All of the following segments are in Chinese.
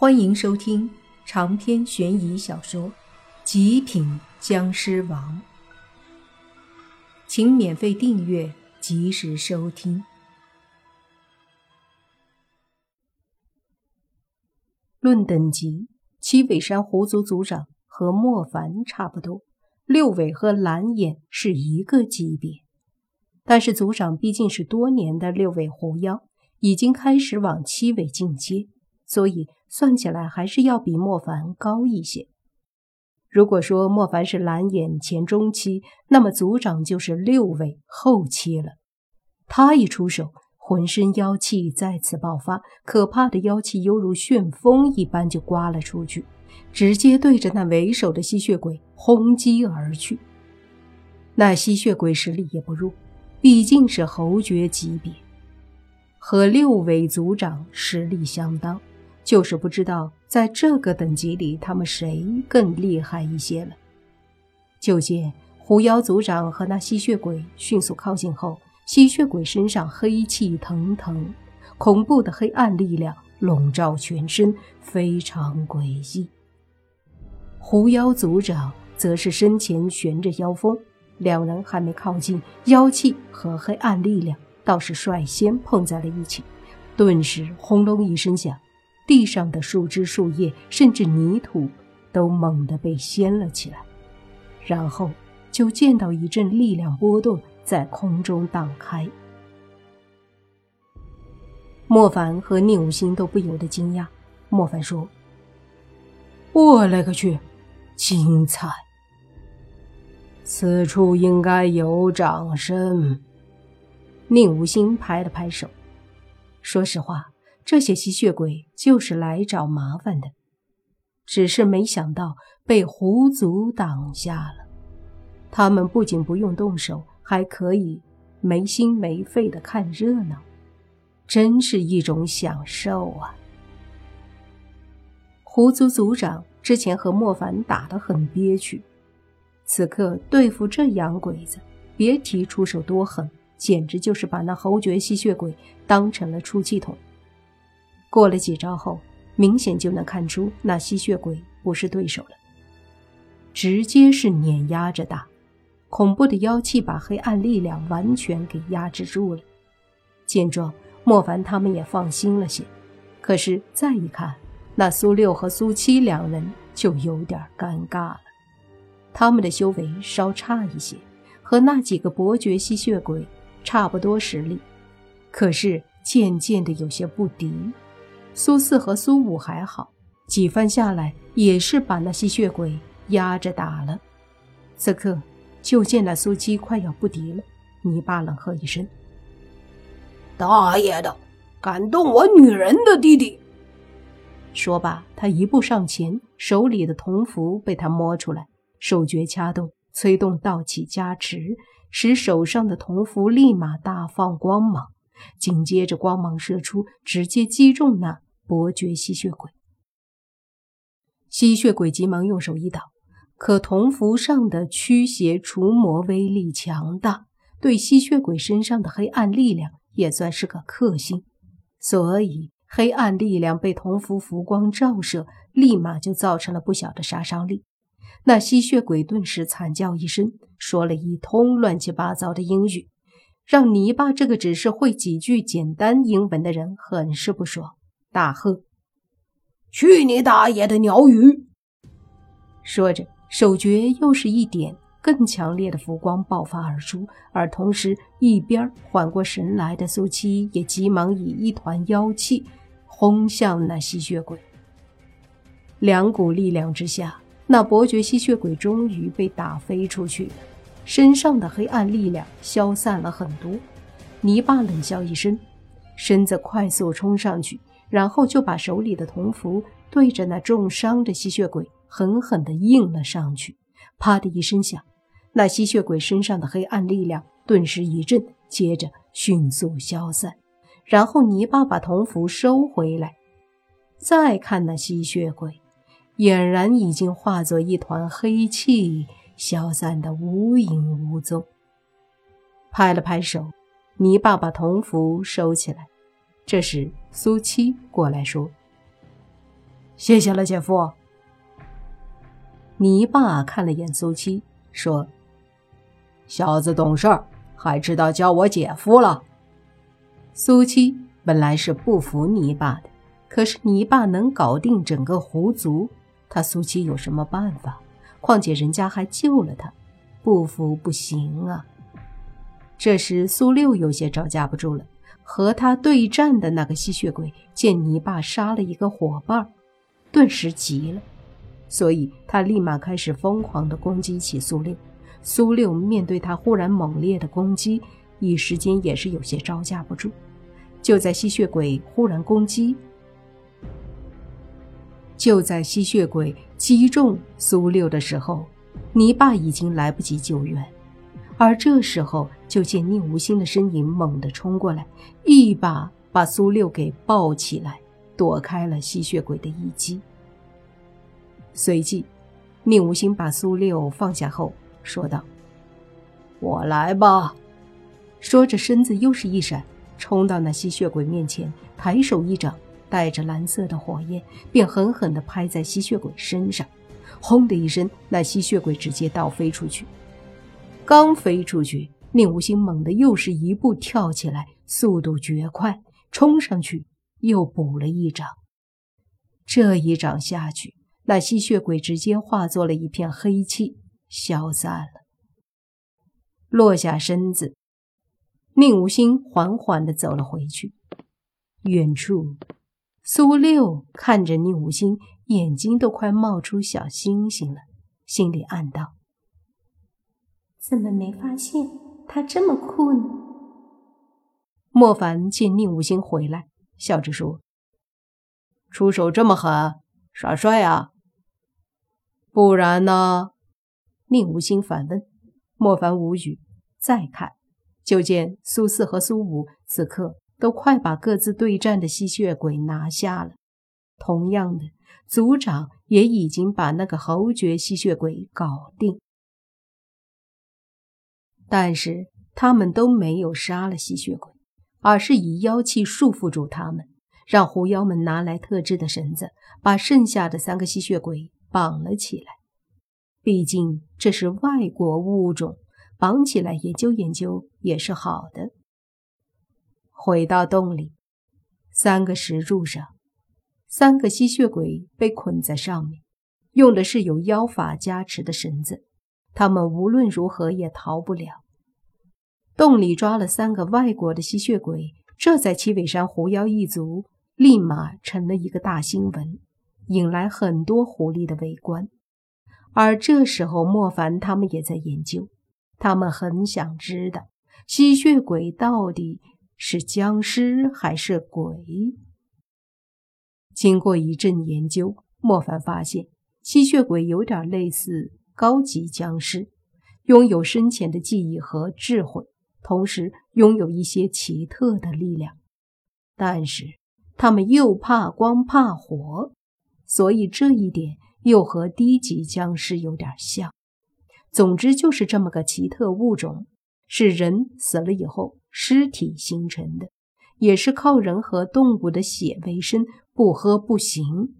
欢迎收听长篇悬疑小说《极品僵尸王》，请免费订阅，及时收听。论等级，七尾山狐族族长和莫凡差不多，六尾和蓝眼是一个级别。但是族长毕竟是多年的六尾狐妖，已经开始往七尾进阶，所以。算起来还是要比莫凡高一些。如果说莫凡是蓝眼前中期，那么族长就是六尾后期了。他一出手，浑身妖气再次爆发，可怕的妖气犹如旋风一般就刮了出去，直接对着那为首的吸血鬼轰击而去。那吸血鬼实力也不弱，毕竟是侯爵级别，和六尾族长实力相当。就是不知道在这个等级里，他们谁更厉害一些了。就见狐妖族长和那吸血鬼迅速靠近后，吸血鬼身上黑气腾腾，恐怖的黑暗力量笼罩全身，非常诡异。狐妖族长则是身前悬着妖风，两人还没靠近，妖气和黑暗力量倒是率先碰在了一起，顿时轰隆一声响。地上的树枝、树叶，甚至泥土，都猛地被掀了起来，然后就见到一阵力量波动在空中荡开。莫凡和宁无心都不由得惊讶。莫凡说：“我勒个去，精彩！此处应该有掌声。”宁无心拍了拍手，说实话。这些吸血鬼就是来找麻烦的，只是没想到被狐族挡下了。他们不仅不用动手，还可以没心没肺的看热闹，真是一种享受啊！狐族族长之前和莫凡打得很憋屈，此刻对付这洋鬼子，别提出手多狠，简直就是把那侯爵吸血鬼当成了出气筒。过了几招后，明显就能看出那吸血鬼不是对手了，直接是碾压着打，恐怖的妖气把黑暗力量完全给压制住了。见状，莫凡他们也放心了些。可是再一看，那苏六和苏七两人就有点尴尬了。他们的修为稍差一些，和那几个伯爵吸血鬼差不多实力，可是渐渐的有些不敌。苏四和苏五还好，几番下来也是把那吸血鬼压着打了。此刻就见那苏七快要不敌了，泥巴冷喝一声：“大爷的，敢动我女人的弟弟！”说罢，他一步上前，手里的铜符被他摸出来，手诀掐动，催动道气加持，使手上的铜符立马大放光芒，紧接着光芒射出，直接击中那。伯爵吸血鬼，吸血鬼急忙用手一挡，可铜符上的驱邪除魔威力强大，对吸血鬼身上的黑暗力量也算是个克星，所以黑暗力量被铜符浮光照射，立马就造成了不小的杀伤力。那吸血鬼顿时惨叫一声，说了一通乱七八糟的英语，让泥巴这个只是会几句简单英文的人很是不爽。大喝：“去你大爷的鸟语！”说着，手诀又是一点，更强烈的浮光爆发而出，而同时，一边缓过神来的苏七也急忙以一团妖气轰向那吸血鬼。两股力量之下，那伯爵吸血鬼终于被打飞出去，身上的黑暗力量消散了很多。泥巴冷笑一声，身子快速冲上去。然后就把手里的铜符对着那重伤的吸血鬼狠狠地印了上去，啪的一声响，那吸血鬼身上的黑暗力量顿时一震，接着迅速消散。然后泥巴把铜符收回来，再看那吸血鬼，俨然已经化作一团黑气，消散得无影无踪。拍了拍手，泥巴把铜符收起来。这时，苏七过来说：“谢谢了，姐夫。泥巴看了眼苏七，说：“小子懂事儿，还知道叫我姐夫了。”苏七本来是不服泥巴的，可是泥巴能搞定整个狐族，他苏七有什么办法？况且人家还救了他，不服不行啊！这时苏六有些招架不住了，和他对战的那个吸血鬼见泥巴杀了一个伙伴，顿时急了。所以他立马开始疯狂地攻击起苏六。苏六面对他忽然猛烈的攻击，一时间也是有些招架不住。就在吸血鬼忽然攻击，就在吸血鬼击中苏六的时候，泥巴已经来不及救援。而这时候，就见宁无心的身影猛地冲过来，一把把苏六给抱起来，躲开了吸血鬼的一击。随即，宁无心把苏六放下后说道：“我来吧。”说着，身子又是一闪，冲到那吸血鬼面前，抬手一掌，带着蓝色的火焰，便狠狠地拍在吸血鬼身上。轰的一声，那吸血鬼直接倒飞出去。刚飞出去，宁无心猛地又是一步跳起来，速度绝快，冲上去又补了一掌。这一掌下去。那吸血鬼直接化作了一片黑气，消散了。落下身子，宁无心缓缓地走了回去。远处，苏六看着宁无心，眼睛都快冒出小星星了，心里暗道：怎么没发现他这么酷呢？莫凡见宁无心回来，笑着说：“出手这么狠，耍帅啊！”不然呢？宁无心反问。莫凡无语。再看，就见苏四和苏五此刻都快把各自对战的吸血鬼拿下了。同样的，族长也已经把那个侯爵吸血鬼搞定。但是他们都没有杀了吸血鬼，而是以妖气束缚住他们，让狐妖们拿来特制的绳子，把剩下的三个吸血鬼。绑了起来，毕竟这是外国物种，绑起来研究研究也是好的。回到洞里，三个石柱上，三个吸血鬼被捆在上面，用的是有妖法加持的绳子，他们无论如何也逃不了。洞里抓了三个外国的吸血鬼，这在七尾山狐妖一族立马成了一个大新闻。引来很多狐狸的围观，而这时候莫凡他们也在研究，他们很想知道吸血鬼到底是僵尸还是鬼。经过一阵研究，莫凡发现吸血鬼有点类似高级僵尸，拥有深浅的记忆和智慧，同时拥有一些奇特的力量，但是他们又怕光怕火。所以这一点又和低级僵尸有点像。总之就是这么个奇特物种，是人死了以后尸体形成的，也是靠人和动物的血为生，不喝不行。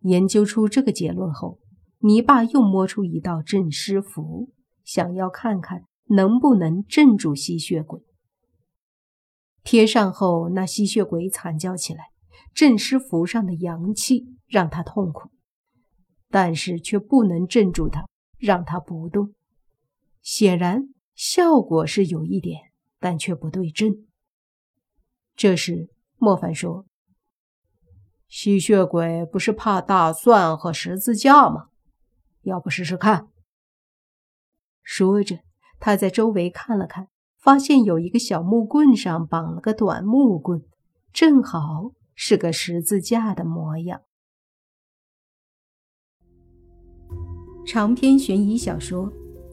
研究出这个结论后，泥巴又摸出一道镇尸符，想要看看能不能镇住吸血鬼。贴上后，那吸血鬼惨叫起来。镇尸符上的阳气让他痛苦，但是却不能镇住他，让他不动。显然效果是有一点，但却不对症。这时莫凡说：“吸血鬼不是怕大蒜和十字架吗？要不试试看？”说着，他在周围看了看，发现有一个小木棍上绑了个短木棍，正好。是个十字架的模样。长篇悬疑小说《